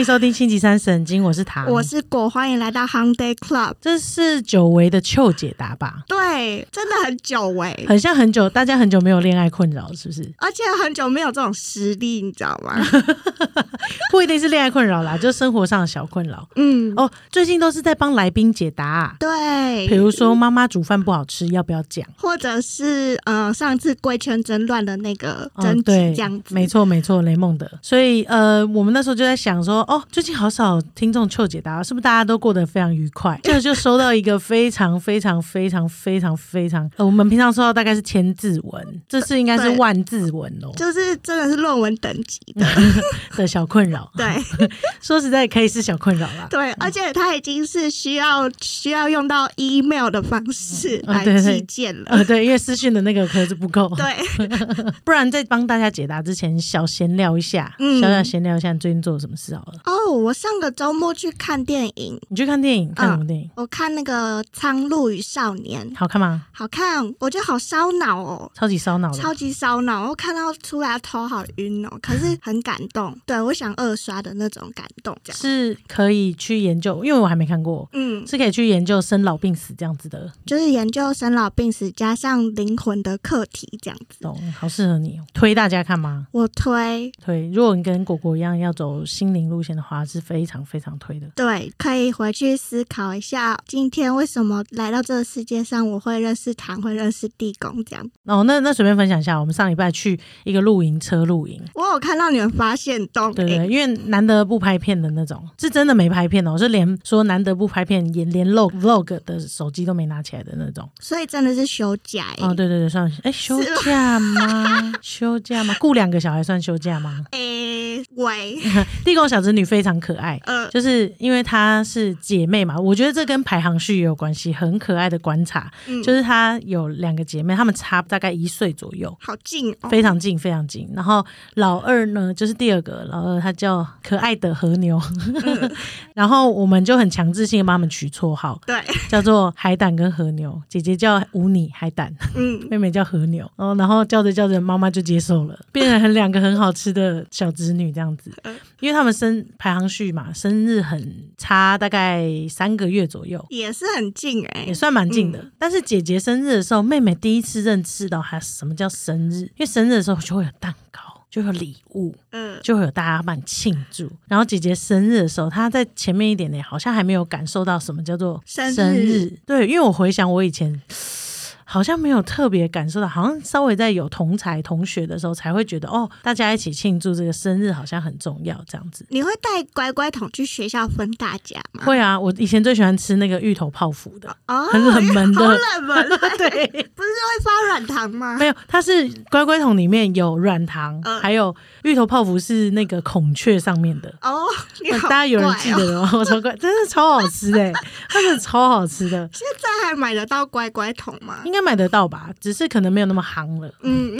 迎收听星期三神经，我是唐，我是果，欢迎来到 h u n Day Club。这是久违的秋解答吧？对，真的很久违，很像很久，大家很久没有恋爱困扰，是不是？而且很久没有这种实力，你知道吗？不一定是恋爱困扰啦，就生活上的小困扰。嗯，哦，最近都是在帮来宾解答，对，比如说妈妈煮饭不好吃，要不要讲？或者是呃，上次贵圈争乱的那个争执对，这样子，没错没错，雷梦的。所以呃，我们那时候就在想说，哦，最近好少听众求解答，是不是大家都过得非常愉快？这就收到一个非常非常非常非常非常，呃，我们平常收到大概是千字文，这次应该是万字文哦就是真的是论文等级的，的小困扰。对 说实在可以是小困扰啦。对，而且它已经是需要需要用到 email 的方式来寄件了。呃，对，因为私讯的那个壳子不够，对，不然在帮大家解答之前，小闲聊一下，嗯小小闲聊一下你最近做了什么事好了。哦，我上个周末去看电影，你去看电影，看什么嗯电影？我看那个《苍鹭与少年》，好看吗？好看，我觉得好烧脑哦。超级烧脑。超级烧脑，我看到出来头好晕哦，可是很感动，对我想二刷的那种感动，这样。是可以去研究，因为我还没看过，嗯，是可以去研究生老病死这样子的，就是研究生老病死加上灵魂的课题这样子。懂？好适合你哦，推大家看吗？我推，推，如果你跟果果一样要走心灵路线的话，是非常非常推的。对，可以回去思考一下，今天为什么来到这个世界上，我会认识糖，会认识地宫这样。哦，那那随便分享一下，我们上礼拜去一个露营车露营，我有看到你们发现动，对对，因为难得不拍片的那种，是真的没拍片哦，是连说难得不拍片，也连 log vlog 的手机都没拿起来的那种。所以真的是休假哎、哦，对对对，算哎休假吗？休假吗？雇两个小孩算休假吗？哎、喂，地宫小侄女非常可爱，嗯，就是因为她是姐妹嘛，我觉得这跟排行序也有关系。很可爱的观察，嗯就是她有两个姐妹，她们差大概一岁左右。好近哦，非常近，非常近。然后老二呢，就是第二个老二，她叫可爱的和牛。然后我们就很强制性的帮他们取绰号，对，叫做海胆跟和牛。姐姐叫无你海胆，嗯，妹妹叫和牛。哦，然后叫着叫着，妈妈就接受了，变成很两个很好吃的小侄女这样子。因为他们生排行序嘛，生日很差，大概三个月左右。也是很近哎、也算蛮近的，但是姐姐生日的时候，妹妹第一次认识到她什么叫生日，因为生日的时候就会有蛋糕，就会有礼物，嗯，就会有大家帮你庆祝。然后姐姐生日的时候，她在前面一点点，好像还没有感受到什么叫做生日生日。对，因为我回想我以前。好像没有特别感受到，好像稍微在有同才同学的时候才会觉得哦，大家一起庆祝这个生日好像很重要这样子。你会带乖乖桶去学校分大家吗？会啊，我以前最喜欢吃那个芋头泡芙的，哦，很冷门的好冷门，对，不是会发软糖吗？没有，它是乖乖桶里面有软糖，嗯还有芋头泡芙是那个孔雀上面的。哦，大家有人记得的吗？我超乖，真的超好吃哎，它 真的超好吃的，现在还买得到乖乖桶吗？应该买得到吧？只是可能没有那么夯了。嗯，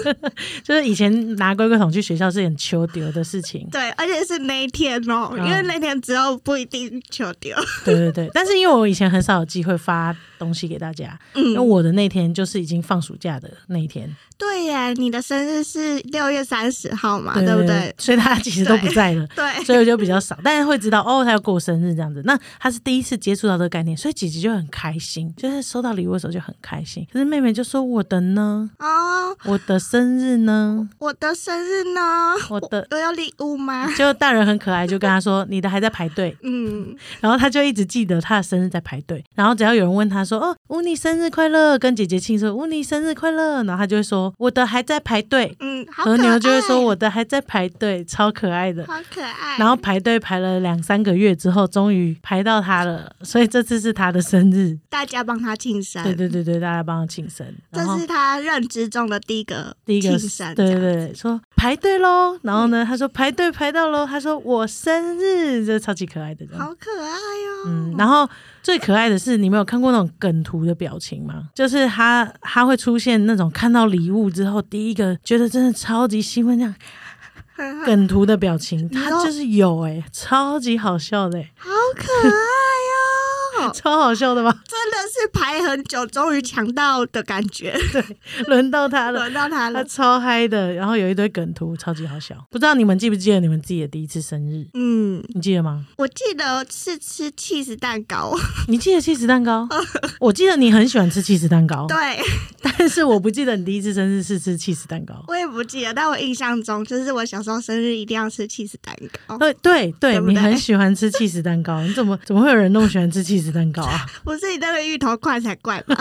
就是以前拿乖乖桶去学校是很求丢的事情，对，而且是那一天哦，嗯因为那天之后不一定求丢。对对对。但是因为我以前很少有机会发东西给大家，因为嗯，我的那天就是已经放暑假的那一天，对耶，你的生日是六月三十号嘛，对对不对？所以大家其实都不在了。对，所以我就比较少，但是会知道哦，他要过生日这样子。那他是第一次接触到这个概念，所以姐姐就很开心，就是收到礼物的时候就很开心。可是妹妹就说：“我的呢？哦，我的生日呢？我的生日呢？我的我有礼物吗？就大人很可爱，就跟他说：“你的还在排队。嗯，” 然后他就一直记得他的生日在排队。然后只要有人问他说：“哦，乌尼生日快乐！”跟姐姐庆祝：“乌尼生日快乐！”然后他就会说：“我的还在排队。嗯，好和牛就会说：“我的还在排队，超可爱的。”好可爱。然后排队排了两三个月之后，终于排到他了，所以这次是他的生日。大家帮他庆生，对对对对，大家帮他庆生。这是他认知中的第一个第一个庆生，对对对，说排队喽。然后呢，他说排队排到喽。他说我生日，这超级可爱的。好可爱哦。嗯，然后最可爱的是，你没有看过那种梗图的表情吗？就是他他会出现那种看到礼物之后，第一个觉得真的超级兴奋这样 梗图的表情，他就是有哎、超级好笑的、欸。好可爱哦。超好笑的吧？真的是排很久，终于抢到的感觉。对轮到他了，轮到他了，他超嗨的，然后有一堆梗图，超级好笑。不知道你们记不记得你们自己的第一次生日？嗯，你记得吗？我记得是吃 cheese 蛋糕。你记得 cheese 蛋糕？我记得你很喜欢吃 cheese 蛋糕。对，但是我不记得你第一次生日是吃 cheese 蛋糕。我也不记得，但我印象中就是我小时候生日一定要吃 cheese 蛋糕。对对对你很喜欢吃 cheese 蛋糕，你怎么怎么会有人那么喜欢吃 cheese 蛋糕啊？不是你那个芋头块才怪吧？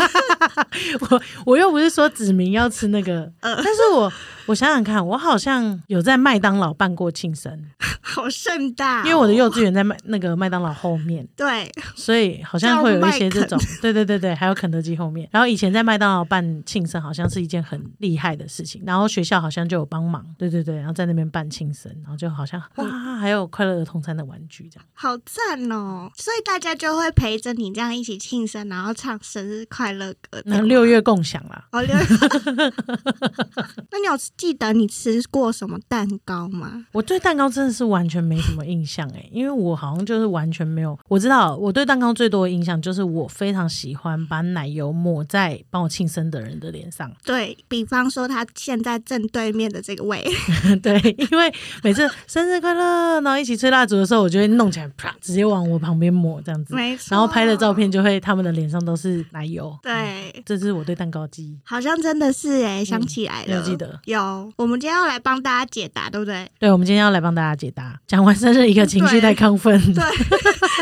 我我又不是说指明要吃那个，呃 但是我我想想看，我好像有在麦当劳办过庆生，好盛大哦、因为我的幼稚园在麦那个麦当劳后面，对，所以好像会有一些这种，对对对对，还有肯德基后面。然后以前在麦当劳办庆生，好像是一件很厉害的事情，然后学校好像就有帮忙，对对对，然后在那边办庆生，然后就好像哇，还有快乐儿童餐的玩具这样。好赞哦！所以大家就会陪着你这样一起庆生，然后唱生日快乐歌。那六月共享啦，哦，六月。那你有记得你吃过什么蛋糕吗？我对蛋糕真的是完全没什么印象哎，因为我好像就是完全没有。我知道我对蛋糕最多的印象就是我非常喜欢把奶油抹在帮我庆生的人的脸上。对比方说，他现在正对面的这个位，对，因为每次生日快乐，然后一起吹蜡烛的时候，我就会弄起来，啪，直接往我旁边抹这样子，没错。然后拍的照片就会他们的脸上都是奶油。对，这是我对蛋糕记忆。好像真的是哎，想起来了，有记得有。我们今天要来帮大家解答，对不对？对，我们今天要来帮大家解答。讲完生日一个情绪太亢奋，对。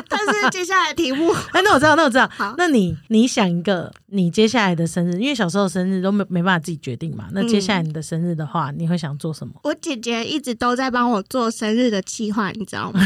但是接下来题目，哎，那我知道，那我知道好。那你你想一个你接下来的生日，因为小时候生日都没没办法自己决定嘛。那接下来你的生日的话，你会想做什么？我姐姐一直都在帮我做生日的计划，你知道吗？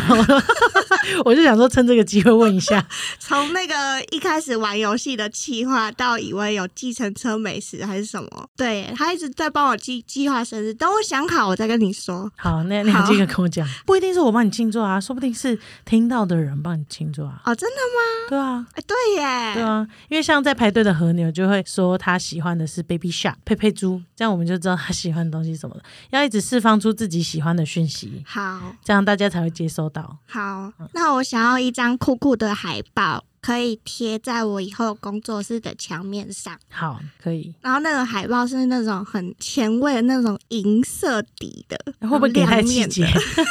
我就想说，趁这个机会问一下，从那个一开始玩游戏的计划，到以为有计程车美食还是什么，对她一直在帮我计计划生日。等我想好，我再跟你说。好，那你有这个跟我讲，不一定是我帮你庆祝啊，说不定是听到的人帮你庆祝啊。哦，真的吗？对啊，哎，对耶，对啊，因为像在排队的和牛就会说他喜欢的是 Baby Shark 佩佩猪，这样我们就知道他喜欢的东西什么了。要一直释放出自己喜欢的讯息，好，这样大家才会接收到。好，那我想要一张酷酷的海报，可以贴在我以后工作室的墙面上。好，可以。然后那个海报是那种很前卫的那种银色底的，会不会给太细节然后亮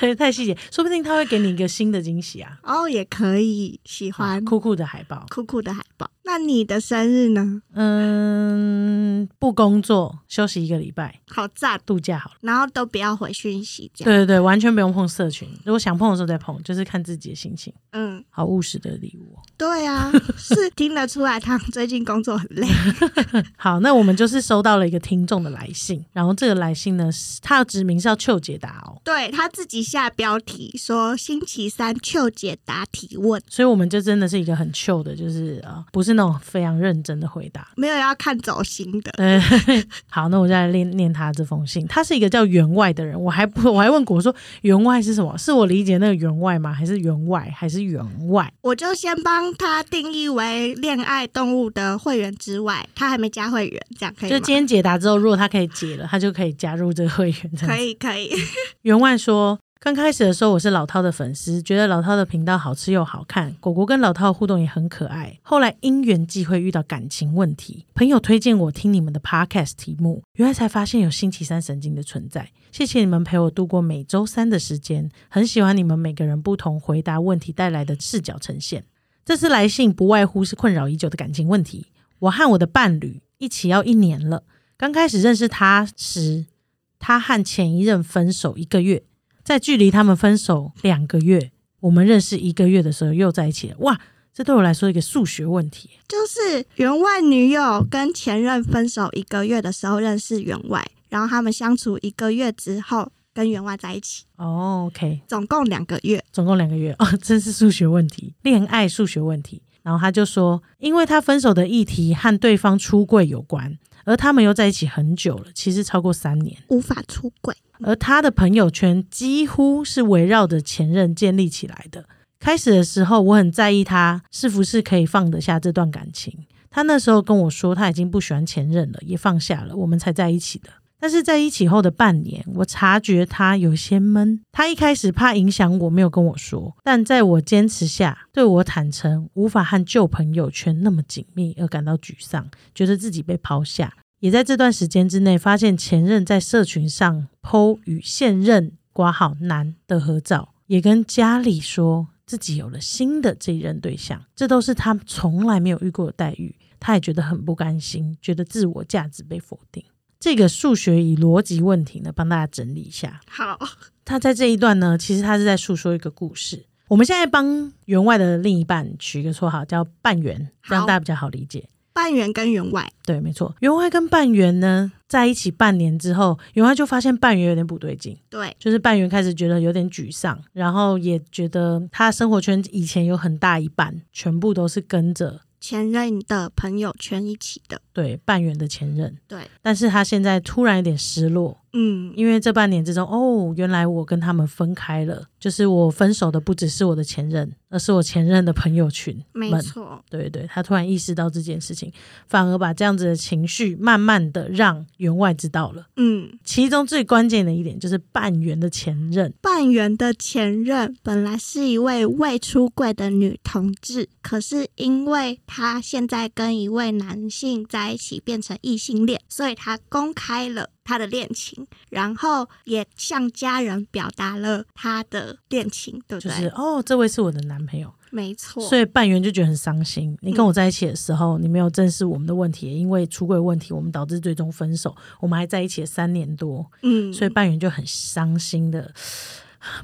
面的？太细节，说不定他会给你一个新的惊喜啊！哦，也可以喜欢酷酷的海报。酷酷的海报。那你的生日呢？嗯，不工作，休息一个礼拜，好赞，度假好了。然后都不要回讯息，这样。对对对，完全不用碰社群，如果想碰的时候再碰，就是看自己的心情。嗯，好务实的礼物哦。对啊，是听得出来他最近工作很累。好，那我们就是收到了一个听众的来信，然后这个来信呢，是他的指名是要邱解答哦，对他自己下标题说星期三邱解答提问，所以我们就真的是一个很糗的，就是呃，不是那种非常认真的回答。没有要看走心的。对，好，那我再来念念他这封信。他是一个叫员外的人，我还不我还问过我说员外是什么？是我理解那个员外吗？还是员外？还是员外？我就先帮他定义为恋爱动物的会员之外，他还没加会员，这样可以？就今天解答之后，如果他可以解了，他就可以加入这个会员。可以可以，员外说。刚开始的时候，我是老涛的粉丝，觉得老涛的频道好吃又好看，果果跟老涛互动也很可爱。后来因缘际会遇到感情问题，朋友推荐我听你们的 podcast 题目，原来才发现有星期三神经的存在。谢谢你们陪我度过每周三的时间，很喜欢你们每个人不同回答问题带来的视角呈现。这次来信不外乎是困扰已久的感情问题。我和我的伴侣一起要一年了，刚开始认识他时，他和前一任分手一个月。在距离他们分手两个月，我们认识一个月的时候又在一起了。哇，这对我来说一个数学问题。就是员外女友跟前任分手一个月的时候认识员外，然后他们相处一个月之后跟员外在一起，哦，OK，总共两个月。总共两个月哦，真是数学问题，恋爱数学问题。然后他就说，因为他分手的议题和对方出柜有关，而他们又在一起很久了，其实超过三年。无法出轨，而他的朋友圈几乎是围绕着前任建立起来的。开始的时候，我很在意他是不是可以放得下这段感情。他那时候跟我说，他已经不喜欢前任了，也放下了，我们才在一起的。但是在一起后的半年，我察觉他有些闷。他一开始怕影响我，没有跟我说，但在我坚持下，对我坦诚无法和旧朋友圈那么紧密而感到沮丧，觉得自己被抛下。也在这段时间之内，发现前任在社群上 PO 与现任挂好男的合照，也跟家里说自己有了新的这一任对象，这都是他从来没有遇过的待遇。他也觉得很不甘心，觉得自我价值被否定。这个数学与逻辑问题呢，帮大家整理一下。好，他在这一段呢，其实他是在诉说一个故事。我们现在帮员外的另一半取一个绰号叫半圆，这样大家比较好理解。半圆跟员外，对，没错。员外跟半圆呢在一起半年之后，员外就发现半圆有点不对劲，对，就是半圆开始觉得有点沮丧，然后也觉得他生活圈以前有很大一半全部都是跟着前任的朋友圈一起的，对半圆的前任，对，但是他现在突然有点失落，嗯，因为这半年之中，哦，原来我跟他们分开了，就是我分手的不只是我的前任，而是我前任的朋友群。没错，对对，他突然意识到这件事情，反而把这样子的情绪慢慢的让员外知道了。嗯，其中最关键的一点就是半圆的前任，半圆的前任本来是一位未出柜的女同志，可是因为她现在跟一位男性在一起，变成异性恋，所以他公开了他的恋情，然后也向家人表达了他的恋情，对不对？就是哦，这位是我的男朋友，没错，所以半圆就觉得很伤心。你跟我在一起的时候，你没有正视我们的问题，因为出轨问题，我们导致最终分手。我们还在一起了三年多，嗯，所以半圆就很伤心的，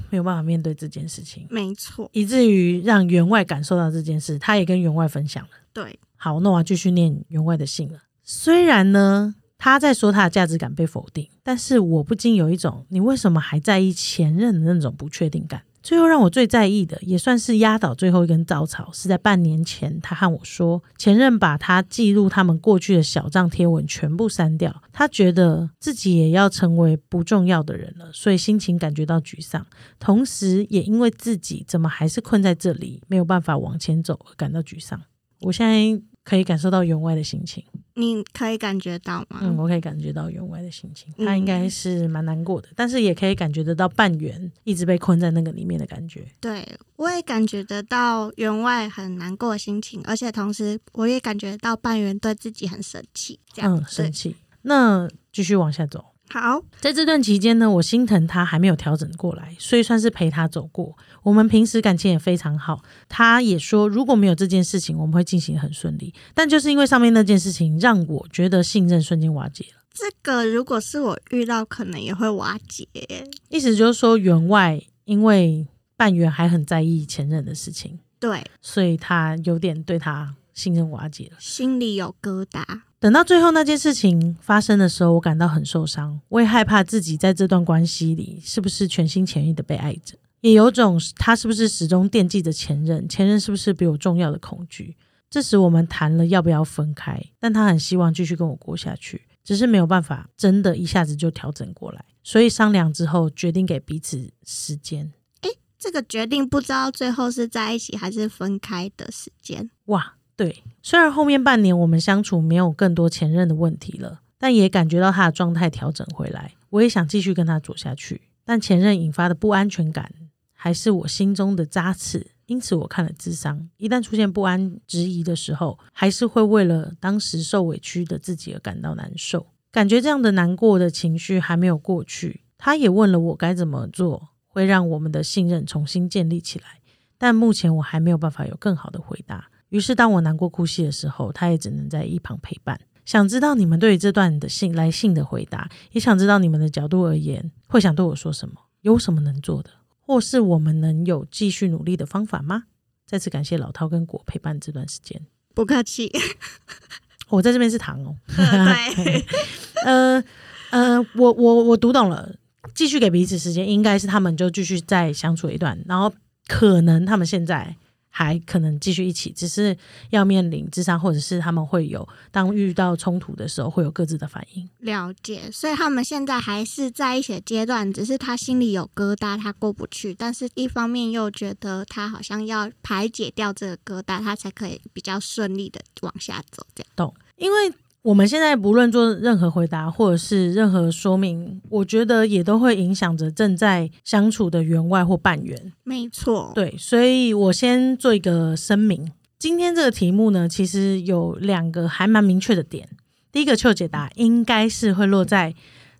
没有办法面对这件事情，没错，以至于让员外感受到这件事，他也跟员外分享了。对，好，那我要继续念员外的信了。虽然呢，他在说他的价值感被否定，但是我不禁有一种你为什么还在意前任的那种不确定感。最后让我最在意的，也算是压倒最后一根稻草，是在半年前，他和我说，前任把他记录他们过去的小账贴文全部删掉，他觉得自己也要成为不重要的人了，所以心情感觉到沮丧，同时也因为自己怎么还是困在这里，没有办法往前走而感到沮丧。我现在可以感受到员外的心情，你可以感觉到吗？嗯，我可以感觉到员外的心情，嗯他应该是蛮难过的，但是也可以感觉得到半圆一直被困在那个里面的感觉。对，我也感觉得到员外很难过的心情，而且同时我也感觉到半圆对自己很生气，这样、嗯，生。气。那继续往下走，好，在这段期间呢，我心疼他还没有调整过来，所以算是陪他走过。我们平时感情也非常好，他也说如果没有这件事情，我们会进行得很顺利。但就是因为上面那件事情，让我觉得信任瞬间瓦解了。这个如果是我遇到，可能也会瓦解。意思就是说，员外因为半圆还很在意前任的事情，对，所以他有点对他信任瓦解了。心里有疙瘩。等到最后那件事情发生的时候，我感到很受伤，我也害怕自己在这段关系里是不是全心全意的被爱着，也有种他是不是始终惦记着前任，前任是不是比我重要的恐惧。这时我们谈了要不要分开，但他很希望继续跟我过下去，只是没有办法真的一下子就调整过来，所以商量之后决定给彼此时间。这个决定不知道最后是在一起还是分开的时间。哇，对，虽然后面半年我们相处没有更多前任的问题了，但也感觉到他的状态调整回来。我也想继续跟他走下去，但前任引发的不安全感还是我心中的扎刺。因此，我看了智商，一旦出现不安、质疑的时候，还是会为了当时受委屈的自己而感到难受。感觉这样的难过的情绪还没有过去，他也问了我该怎么做，会让我们的信任重新建立起来。但目前我还没有办法有更好的回答。于是，当我难过哭泣的时候，他也只能在一旁陪伴。想知道你们对于这段的信来信的回答，也想知道你们的角度而言，会想对我说什么？有什么能做的，或是我们能有继续努力的方法吗？再次感谢老涛跟果陪伴这段时间。不客气，我在这边是糖哦。对，呃呃，我我我读懂了，继续给彼此时间，应该是他们就继续再相处一段，然后可能他们现在还可能继续一起，只是要面临智商，或者是他们会有当遇到冲突的时候会有各自的反应。了解。所以他们现在还是在一起的阶段，只是他心里有疙瘩，他过不去。但是一方面又觉得他好像要排解掉这个疙瘩，他才可以比较顺利的往下走。这样，懂？因为我们现在不论做任何回答或者是任何说明，我觉得也都会影响着正在相处的员外或半员。没错，对，所以我先做一个声明。今天这个题目呢，其实有两个还蛮明确的点。第一个，求解答应该是会落在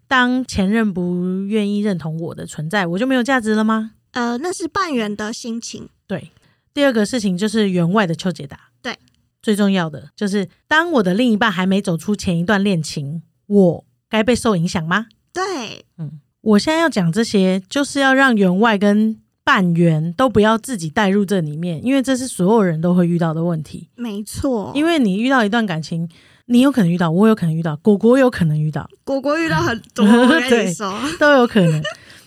当前任不愿意认同我的存在，我就没有价值了吗？呃，那是半员的心情。对。第二个事情就是员外的求解答。对。最重要的就是，当我的另一半还没走出前一段恋情，我该被受影响吗？对。嗯，我现在要讲这些，就是要让员外跟半员都不要自己带入这里面，因为这是所有人都会遇到的问题。没错。因为你遇到一段感情。你有可能遇到，我有可能遇到，果果有可能遇到，果果遇到很 多，我跟你说都有可能。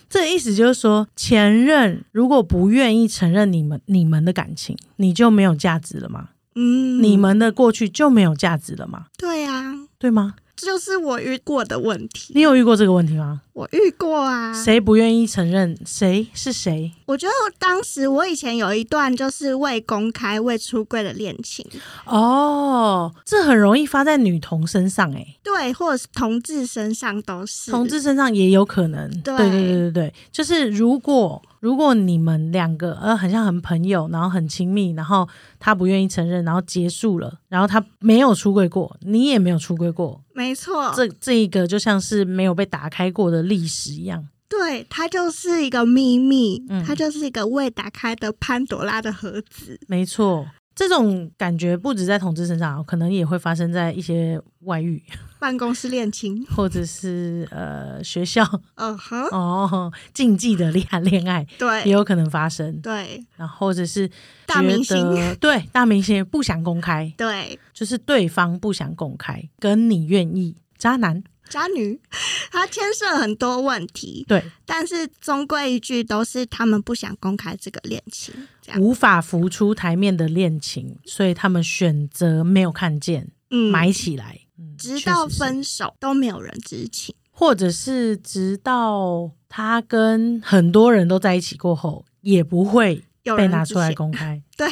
这意思就是说，前任如果不愿意承认你们你们的感情，你就没有价值了吗？嗯，你们的过去就没有价值了吗？对呀，对吗？这就是我遇过的问题。你有遇过这个问题吗？我遇过啊。谁不愿意承认？谁是谁？我觉得当时我以前有一段就是未公开、未出柜的恋情。哦，这很容易发在女同身上哎。对，或者是同志身上都是。同志身上也有可能。对对对对对，就是如果。如果你们两个呃很像很朋友，然后很亲密，然后他不愿意承认，然后结束了，然后他没有出柜过，你也没有出柜过，没错，这这一个就像是没有被打开过的历史一样，对，它就是一个秘密，它就是一个未打开的潘朵拉的盒子，没错。这种感觉不止在同志身上，可能也会发生在一些外遇、办公室恋情，或者是呃学校，嗯哼，哦禁忌的恋恋爱，对，也有可能发生，对，然后或者是大明星，对，大明星不想公开，对，就是对方不想公开，跟你愿意，渣男。渣女，她牵涉很多问题，对，但是终归一句都是他们不想公开这个恋情，这样。无法浮出台面的恋情，所以他们选择没有看见，嗯，埋起来，直到分手都没有人知情，或者是直到他跟很多人都在一起过后，也不会被拿出来公开，对。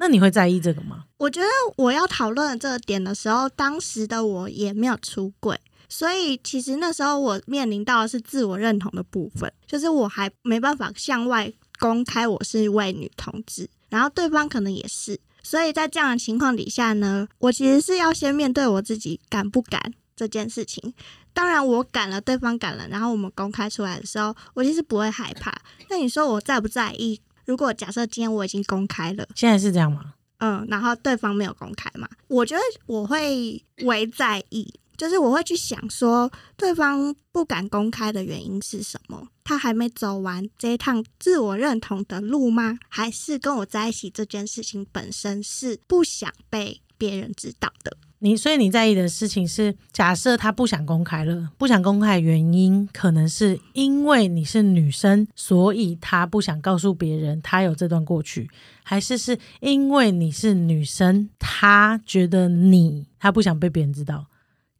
那你会在意这个吗？我觉得我要讨论这个点的时候，当时的我也没有出轨。所以其实那时候我面临到的是自我认同的部分，就是我还没办法向外公开我是一位女同志，然后对方可能也是，所以在这样的情况底下呢，我其实是要先面对我自己敢不敢这件事情。当然我敢了，对方敢了，然后我们公开出来的时候，我其实不会害怕。那你说我在不在意？如果假设今天我已经公开了，现在是这样吗？嗯，然后对方没有公开嘛？我觉得我会为在意。就是我会去想说，对方不敢公开的原因是什么？他还没走完这一趟自我认同的路吗？还是跟我在一起这件事情本身是不想被别人知道的？你所以你在意的事情是，假设他不想公开了，不想公开原因可能是因为你是女生，所以他不想告诉别人他有这段过去，还是是因为你是女生，他觉得你他不想被别人知道？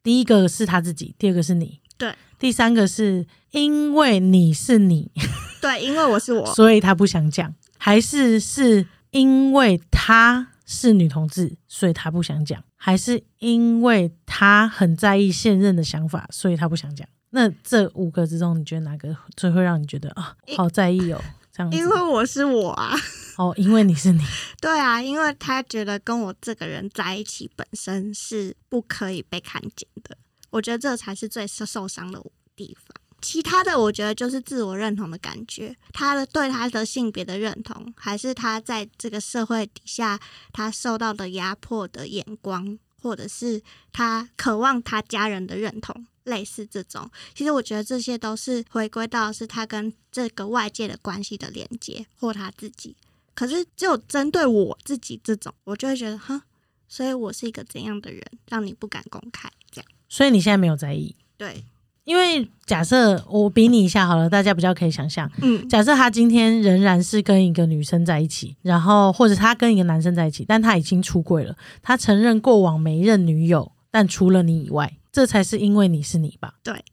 第一个是他自己，第二个是你，对，第三个是因为你是你，对，因为我是我，所以他不想讲，还是是因为他是女同志，所以他不想讲，还是因为他很在意现任的想法，所以他不想讲？那这五个之中，你觉得哪个最会让你觉得啊，好在意哦？这样，因为我是我啊。哦，因为你是你，对啊，因为他觉得跟我这个人在一起本身是不可以被看见的，我觉得这才是最受受伤的地方。其他的，我觉得就是自我认同的感觉，他的对他的性别的认同，还是他在这个社会底下他受到的压迫的眼光，或者是他渴望他家人的认同，类似这种。其实我觉得这些都是回归到是他跟这个外界的关系的连接，或他自己。可是，只有针对我自己这种，我就会觉得，哼，所以我是一个怎样的人，让你不敢公开这样？所以你现在没有在意？对，因为假设我比你一下好了，大家比较可以想象，嗯，假设他今天仍然是跟一个女生在一起，然后或者他跟一个男生在一起，但他已经出轨了，他承认过往每一任女友，但除了你以外，这才是因为你是你吧？对。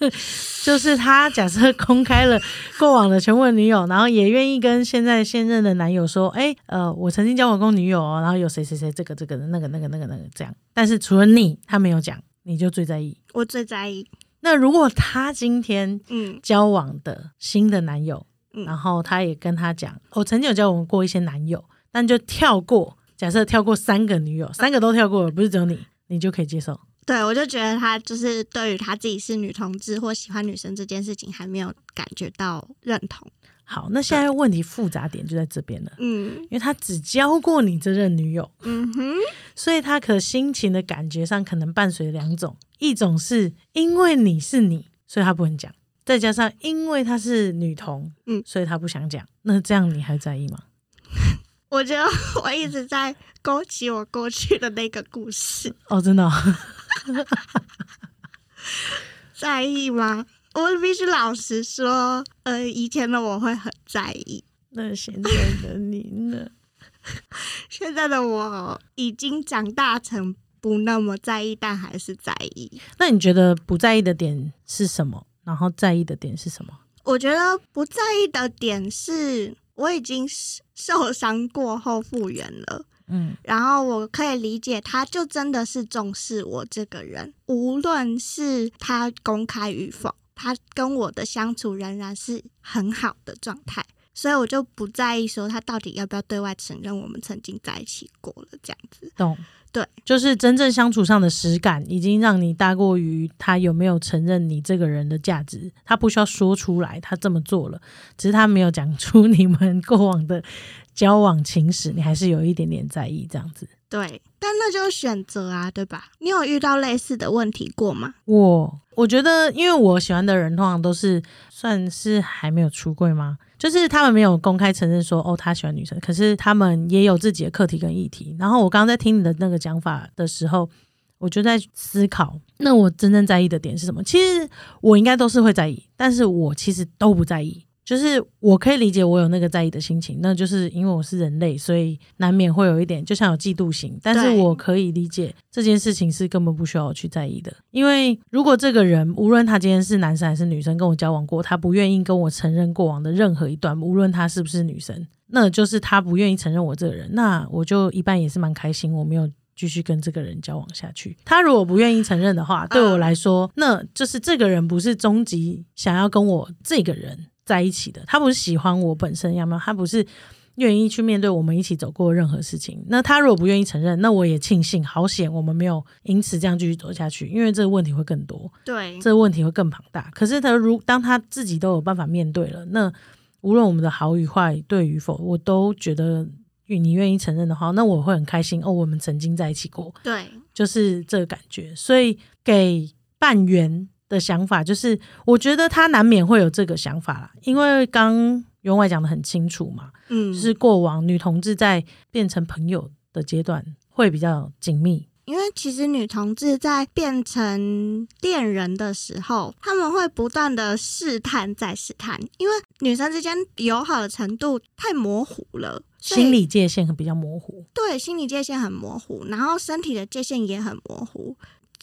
就是他假设公开了过往的全部的女友，然后也愿意跟现在现任的男友说，哎，呃，我曾经交往过女友哦，然后有谁谁谁这个这个的那个那个那个那个这样，但是除了你，他没有讲，你就最在意。我最在意。那如果他今天嗯交往的新的男友，嗯然后他也跟他讲，我曾经有交往过一些男友，但就跳过，假设跳过三个女友，三个都跳过了，不是只有你，你就可以接受。对，我就觉得他就是对于他自己是女同志或喜欢女生这件事情还没有感觉到认同。好，那现在问题复杂点就在这边了，嗯因为他只交过你这任女友，嗯哼，所以他可心情的感觉上可能伴随两种，一种是因为你是你，所以他不能讲；再加上因为她是女同，嗯所以他不想讲。那这样你还在意吗？我觉得我一直在勾起我过去的那个故事，哦，真的哦、在意吗？我必须老实说，呃，以前的我会很在意，那现在的你呢？现在的我已经长大成不那么在意，但还是在意。那你觉得不在意的点是什么？然后在意的点是什么？我觉得不在意的点是，我已经受伤过后复原了。嗯然后我可以理解，他就真的是重视我这个人，无论是他公开与否，他跟我的相处仍然是很好的状态，所以我就不在意说他到底要不要对外承认我们曾经在一起过了这样子。懂。对，就是真正相处上的实感，已经让你大过于他有没有承认你这个人的价值。他不需要说出来，他这么做了，只是他没有讲出你们过往的交往情史，你还是有一点点在意这样子。对，但那就是选择啊，对吧？你有遇到类似的问题过吗？我我觉得，因为我喜欢的人通常都是算是还没有出柜吗？就是他们没有公开承认说哦他喜欢女生，可是他们也有自己的课题跟议题。然后我刚刚在听你的那个讲法的时候，我就在思考，那我真正在意的点是什么？其实我应该都是会在意，但是我其实都不在意。就是我可以理解我有那个在意的心情，那就是因为我是人类，所以难免会有一点，就像有嫉妒心。但是我可以理解这件事情是根本不需要我去在意的，因为如果这个人无论他今天是男生还是女生跟我交往过，他不愿意跟我承认过往的任何一段，无论他是不是女生，那就是他不愿意承认我这个人，那我就一半也是蛮开心，我没有。继续跟这个人交往下去，他如果不愿意承认的话，对我来说，那就是这个人不是终极想要跟我这个人在一起的，他不是喜欢我本身，要么？他不是愿意去面对我们一起走过任何事情。那他如果不愿意承认，那我也庆幸，好险我们没有因此这样继续走下去，因为这个问题会更多，对，这个问题会更庞大。可是他如当他自己都有办法面对了，那无论我们的好与坏，对与否，我都觉得。你愿意承认的话，那我会很开心哦。我们曾经在一起过，对，就是这个感觉。所以给半圆的想法，就是我觉得他难免会有这个想法啦，因为刚员外讲的很清楚嘛，嗯，就是过往女同志在变成朋友的阶段会比较紧密。因为其实女同志在变成恋人的时候，他们会不断的试探再试探，因为女生之间友好的程度太模糊了，心理界限比较模糊，对心理界限很模糊，然后身体的界限也很模糊，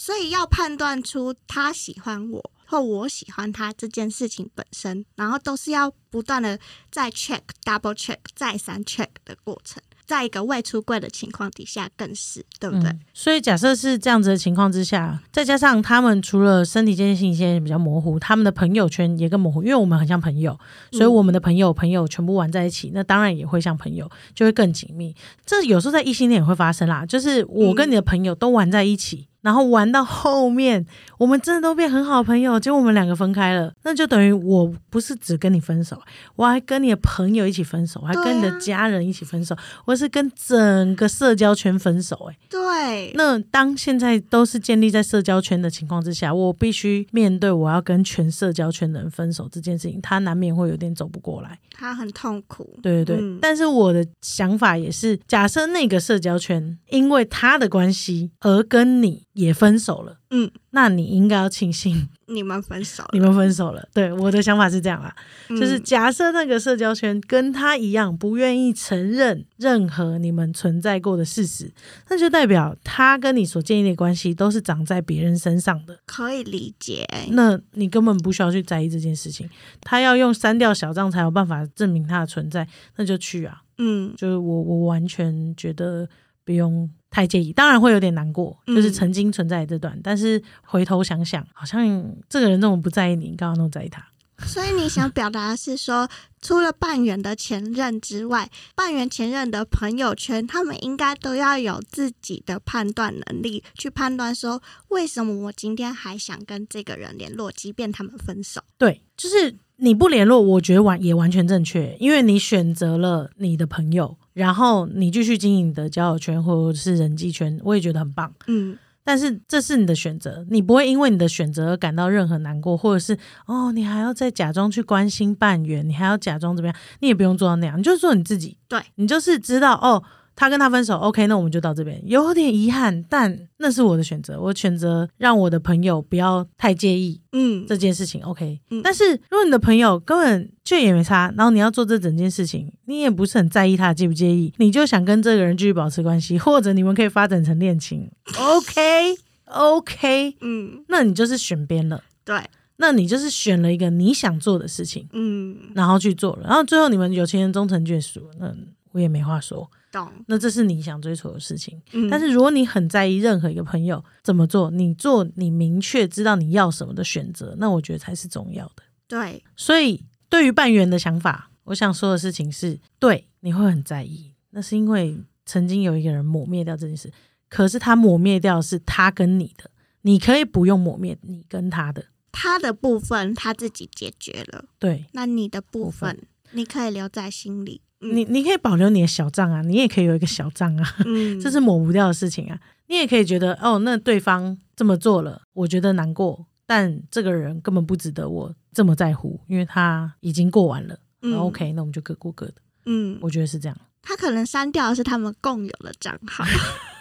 所以要判断出他喜欢我或我喜欢他这件事情本身，然后都是要不断的再 check、double check、再三 check 的过程。在一个未出柜的情况底下，更是对不对？所以假设是这样子的情况之下，再加上他们除了身体界限、心理界限比较模糊，他们的朋友圈也更模糊，因为我们很像朋友，所以我们的朋友朋友全部玩在一起，那当然也会像朋友，就会更紧密。这有时候在异性恋也会发生啦，就是我跟你的朋友都玩在一起。然后玩到后面，我们真的都变很好朋友，结果我们两个分开了，那就等于我不是只跟你分手，我还跟你的朋友一起分手，我还跟你的家人一起分手，我是跟整个社交圈分手、欸，对，那当现在都是建立在社交圈的情况之下，我必须面对我要跟全社交圈的人分手这件事情，他难免会有点走不过来。他很痛苦。对对对，嗯但是我的想法也是，假设那个社交圈因为他的关系而跟你也分手了，嗯，那你应该要庆幸你们分手了，你们分手了。对，我的想法是这样啦，就是嗯假设那个社交圈跟他一样，不愿意承认任何你们存在过的事实，那就代表他跟你所建立的关系都是长在别人身上的。可以理解。那你根本不需要去在意这件事情。他要用删掉小账才有办法证明他的存在，那就去啊。嗯就是我我完全觉得不用太介意，当然会有点难过，嗯就是曾经存在的这段，但是回头想想，好像这个人这么不在意你，你刚刚那么在意他？所以你想表达的是说，除了半圆的前任之外，半圆前任的朋友圈，他们应该都要有自己的判断能力，去判断说，为什么我今天还想跟这个人联络，即便他们分手。对，就是你不联络，我觉得完也完全正确，因为你选择了你的朋友，然后你继续经营你的交友圈或者是人际圈，我也觉得很棒。嗯但是这是你的选择，你不会因为你的选择而感到任何难过，或者是哦，你还要再假装去关心半圆，你还要假装怎么样，你也不用做到那样，你就是做你自己，对你就是知道哦，他跟他分手，OK，那我们就到这边，有点遗憾，但那是我的选择，我选择让我的朋友不要太介意嗯。这件事情，OK，、嗯。但是如果你的朋友根本就也没差，然后你要做这整件事情，你也不是很在意他介不介意，你就想跟这个人继续保持关系，或者你们可以发展成恋情，OK OK，嗯，那你就是选边了，对，那你就是选了一个你想做的事情，嗯，然后去做了，然后最后你们有情人终成眷属，那我也没话说，懂。那这是你想追求的事情。嗯，但是如果你很在意任何一个朋友怎么做，你做你明确知道你要什么的选择，那我觉得才是重要的。对，所以对于半圆的想法，我想说的事情是，对，你会很在意，那是因为曾经有一个人抹灭掉这件事，可是他抹灭掉是他跟你的，你可以不用抹灭你跟他的，他的部分他自己解决了，对。那你的部分你可以留在心里。嗯你你可以保留你的小账啊，你也可以有一个小账啊，嗯，这是抹不掉的事情啊。你也可以觉得哦，那对方这么做了，我觉得难过，但这个人根本不值得我这么在乎，因为他已经过完了。嗯 OK，那我们就各过各的，嗯，我觉得是这样他可能删掉的是他们共有的账号，，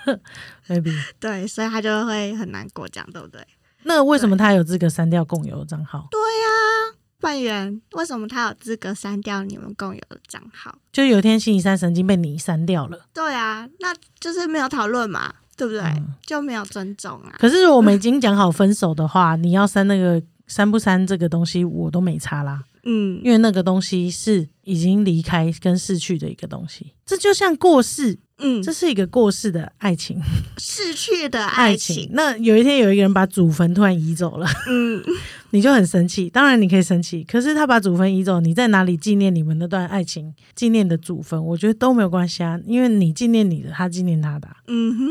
maybe。对，所以他就会很难过，这样对不对？那为什么他有资格删掉共有的账号？对呀、半圆，为什么他有资格删掉你们共有的账号？就有一天星期三神经被你删掉了，对啊，那就是没有讨论嘛，对不对？嗯就没有尊重啊。可是如果我们已经讲好分手的话，你要删那个删不删这个东西，我都没差啦。嗯因为那个东西是已经离开跟逝去的一个东西，这就像过世，嗯，这是一个过世的爱情，逝去的爱 爱情情。。那有一天有一个人把祖坟突然移走了，嗯，你就很生气。当然你可以生气，可是他把祖坟移走，你在哪里纪念你们那段爱情，纪念的祖坟，我觉得都没有关系啊，因为你纪念你的，他纪念他的啊、嗯哼，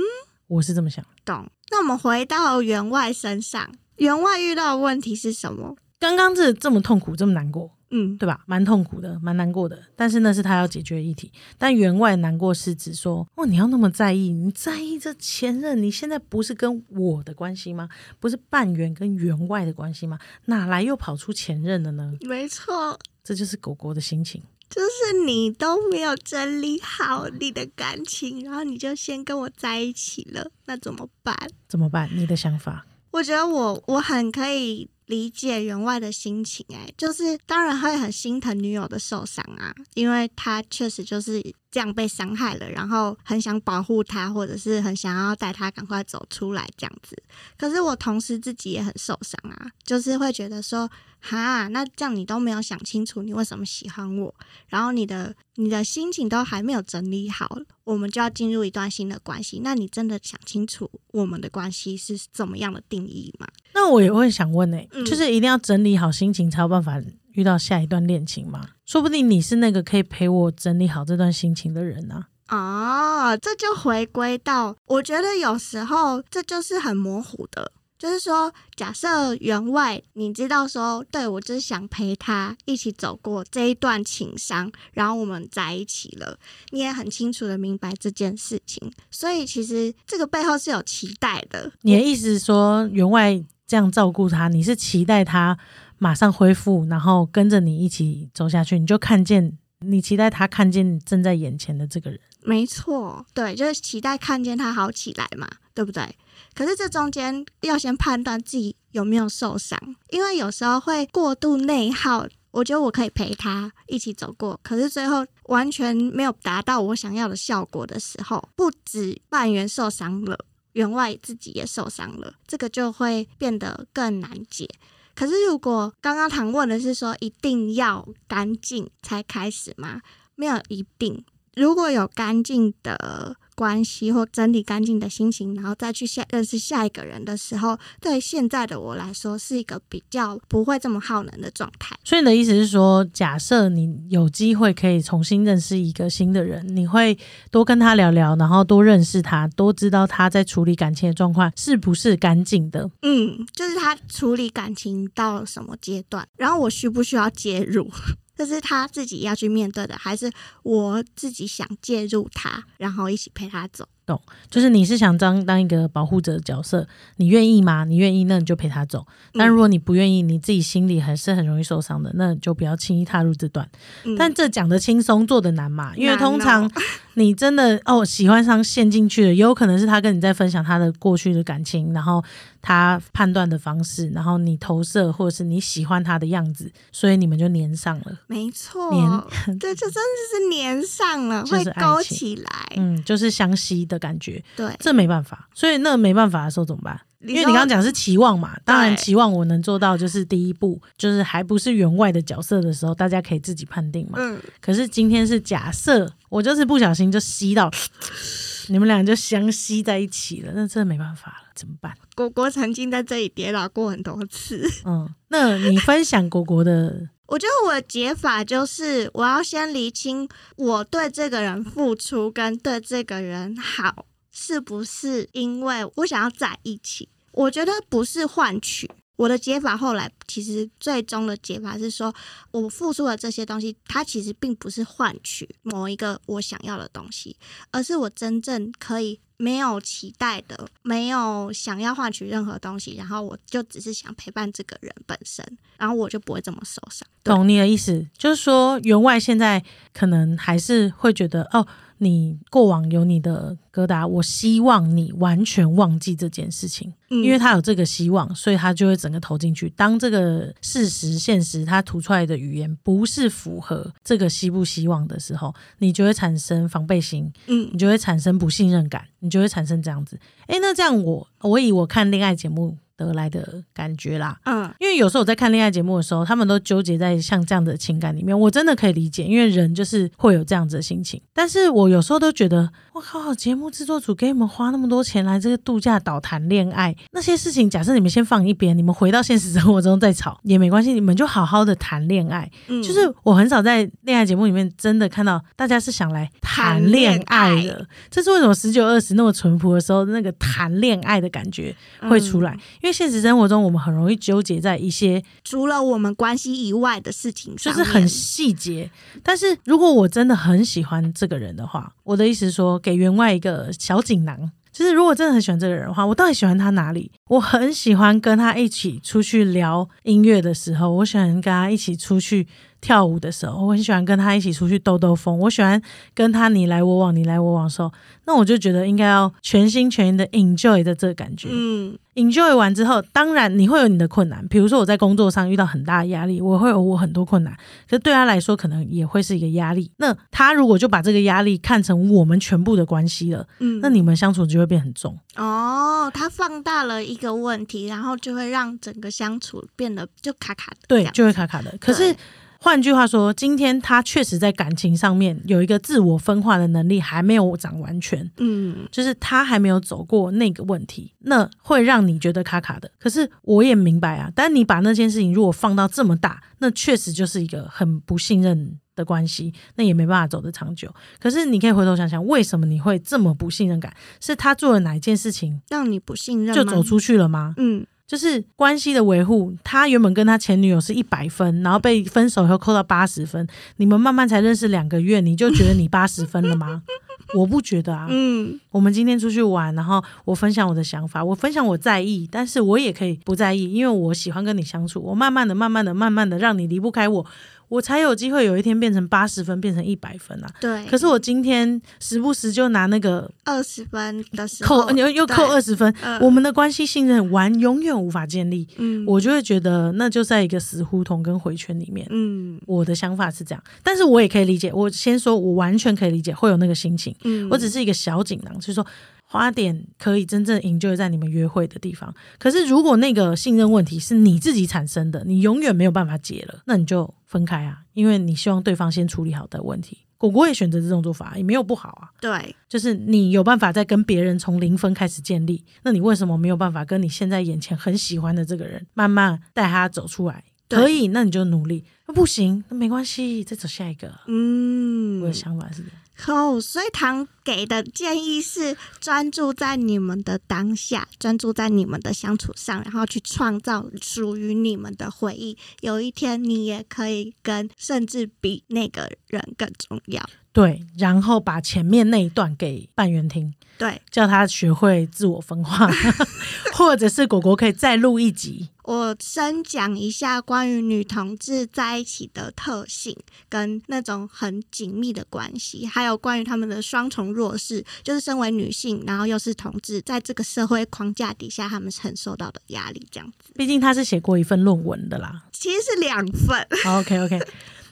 我是这么想。懂。那我们回到员外身上，员外遇到的问题是什么？刚刚这这么痛苦，这么难过，嗯，对吧？蛮痛苦的，蛮难过的。但是那是他要解决的议题。但员外难过是指说，哦，你要那么在意，你在意这前任，你现在不是跟我的关系吗？不是半圆跟员外的关系吗？哪来又跑出前任了呢？没错，这就是狗狗的心情。就是你都没有整理好你的感情，然后你就先跟我在一起了，那怎么办？怎么办？你的想法？我觉得我我很可以理解员外的心情、欸，就是当然会很心疼女友的受伤啊，因为他确实就是这样被伤害了，然后很想保护他，或者是很想要带他赶快走出来这样子。可是我同时自己也很受伤啊，就是会觉得说，哈，那这样你都没有想清楚你为什么喜欢我，然后你的你的心情都还没有整理好，我们就要进入一段新的关系，那你真的想清楚我们的关系是怎么样的定义吗？那我也会想问呢、嗯就是一定要整理好心情才有办法遇到下一段恋情吗？说不定你是那个可以陪我整理好这段心情的人啊。哦，这就回归到，我觉得有时候这就是很模糊的。就是说，假设员外你知道说，对我就是想陪他一起走过这一段情伤，然后我们在一起了，你也很清楚的明白这件事情，所以其实这个背后是有期待的。你的意思是说，员外这样照顾他，你是期待他马上恢复，然后跟着你一起走下去，你就看见，你期待他看见正在眼前的这个人。没错，对，就是期待看见他好起来嘛，对不对？可是这中间要先判断自己有没有受伤，因为有时候会过度内耗。我觉得我可以陪他一起走过，可是最后完全没有达到我想要的效果的时候，不止半员受伤了，员外自己也受伤了，这个就会变得更难解。可是如果刚刚谈问的是说一定要干净才开始吗？没有一定，如果有干净的。关系或整理干净的心情，然后再去下认识下一个人的时候，对现在的我来说是一个比较不会这么耗能的状态。所以你的意思是说，假设你有机会可以重新认识一个新的人，你会多跟他聊聊，然后多认识他，多知道他在处理感情的状况是不是干净的？嗯，就是他处理感情到什么阶段，然后我需不需要介入？这是他自己要去面对的，还是我自己想介入他，然后一起陪他走？懂，就是你是想当当一个保护者的角色，你愿意吗？你愿意，那你就陪他走。但如果你不愿意，你自己心里还是很容易受伤的，那就不要轻易踏入这段。但这讲的轻松，做的难嘛？因为通常你真的哦喜欢上陷进去了，也有可能是他跟你在分享他的过去的感情，然后他判断的方式，然后你投射或者是你喜欢他的样子，所以你们就粘上了。没错，粘对，这真的是粘上了，会勾起来，嗯，就是相吸的。感觉对，这没办法，所以那没办法的时候怎么办？因为你刚刚讲是期望嘛，当然期望我能做到，就是第一步，就是还不是员外的角色的时候，大家可以自己判定嘛。嗯。可是今天是假设我就是不小心就吸到，你们俩就相吸在一起了，那真的没办法了，怎么办？果果曾经在这里跌倒过很多次。嗯，那你分享果果的？我觉得我的解法就是，我要先厘清我对这个人付出跟对这个人好，是不是因为我想要在一起？我觉得不是换取。我的解法后来其实最终的解法是说，我付出的这些东西，它其实并不是换取某一个我想要的东西，而是我真正可以没有期待的，没有想要换取任何东西，然后我就只是想陪伴这个人本身，然后我就不会这么受伤。懂你的意思，就是说员外现在可能还是会觉得哦。你过往有你的疙瘩，我希望你完全忘记这件事情，因为他有这个希望，所以他就会整个投进去。当这个事实、现实他吐出来的语言不是符合这个希不希望的时候，你就会产生防备心，嗯，你就会产生不信任感，你就会产生这样子。哎，那这样我我以我看恋爱节目。得来的感觉啦，嗯，因为有时候我在看恋爱节目的时候，他们都纠结在像这样的情感里面，我真的可以理解，因为人就是会有这样子的心情。但是我有时候都觉得，我靠，节目制作组给你们花那么多钱来这个度假岛谈恋爱，那些事情，假设你们先放一边，你们回到现实生活中再吵也没关系，你们就好好的谈恋爱。嗯，就是我很少在恋爱节目里面真的看到大家是想来谈恋爱的，这是为什么十九二十那么淳朴的时候，那个谈恋爱的感觉会出来，因为。现实生活中，我们很容易纠结在一些除了我们关系以外的事情上，就是很细节。但是如果我真的很喜欢这个人的话，我的意思是说，给员外一个小锦囊，就是如果真的很喜欢这个人的话，我到底喜欢他哪里？我很喜欢跟他一起出去聊音乐的时候，我喜欢跟他一起出去。跳舞的时候，我很喜欢跟他一起出去兜兜风。我喜欢跟他你来我往，你来我往的时候，那我就觉得应该要全心全意的 enjoy 的这个感觉。嗯，enjoy 完之后，当然你会有你的困难，比如说我在工作上遇到很大的压力，我会有我很多困难。可是对他来说，可能也会是一个压力。那他如果就把这个压力看成我们全部的关系了，嗯，那你们相处就会变很重。哦，他放大了一个问题，然后就会让整个相处变得就卡卡的。对，就会卡卡的。可是。换句话说，今天他确实在感情上面有一个自我分化的能力还没有长完全，嗯，就是他还没有走过那个问题，那会让你觉得卡卡的。可是我也明白啊，但你把那件事情如果放到这么大，那确实就是一个很不信任的关系，那也没办法走得长久。可是你可以回头想想，为什么你会这么不信任感？是他做了哪一件事情让你不信任，就走出去了吗？嗯。就是关系的维护，他原本跟他前女友是一百分，然后被分手以后扣到八十分。你们慢慢才认识两个月，你就觉得你八十分了吗？我不觉得啊。嗯，我们今天出去玩，然后我分享我的想法，我分享我在意，但是我也可以不在意，因为我喜欢跟你相处。我慢慢的、慢慢的、慢慢的让你离不开我。我才有机会有一天变成八十分，变成一百分啊。对，可是我今天时不时就拿那个二十分的时候扣，又又扣对二十分，嗯我们的关系信任完永远无法建立。嗯我就会觉得那就在一个死胡同跟回圈里面。嗯我的想法是这样，但是我也可以理解。我先说，我完全可以理解会有那个心情。嗯我只是一个小锦囊，就是说花点可以真正 enjoy 在你们约会的地方。可是如果那个信任问题是你自己产生的，你永远没有办法解了，那你就分开啊，因为你希望对方先处理好的问题。果果也选择这种做法，也没有不好啊。对就是你有办法在跟别人从零分开始建立，那你为什么没有办法跟你现在眼前很喜欢的这个人慢慢带他走出来？对可以，那你就努力。那不行，那没关系，再走下一个。嗯我的想法是这样。哦，所以唐给的建议是专注在你们的当下，专注在你们的相处上，然后去创造属于你们的回忆。有一天，你也可以跟，甚至比那个人更重要。对，然后把前面那一段给半圆听，对叫他学会自我分化，或者是果果可以再录一集。我深讲一下关于女同志在一起的特性，跟那种很紧密的关系，还有关于他们的双重弱势，就是身为女性，然后又是同志，在这个社会框架底下，他们承受到的压力，这样子。毕竟他是写过一份论文的啦。其实是两份，OK OK，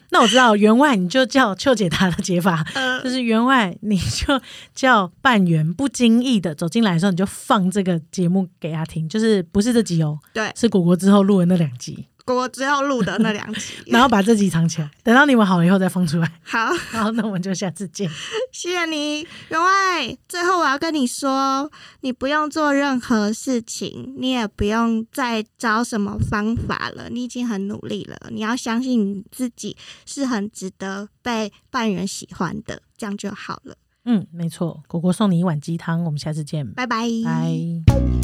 那我知道员外你就叫邱解答的解法，呃就是员外你就叫半圆不经意的走进来的时候，你就放这个节目给他听，就是不是这集哦，对，是果果之后录的那两集，我只有录的那两集。然后把这集藏起来，等到你们好了以后再放出来。好，好，那我们就下次见。谢谢你，员外。最后我要跟你说，你不用做任何事情，你也不用再找什么方法了，你已经很努力了。你要相信你自己是很值得被半人喜欢的，这样就好了。嗯，没错，果果送你一碗鸡汤，我们下次见，拜拜。拜。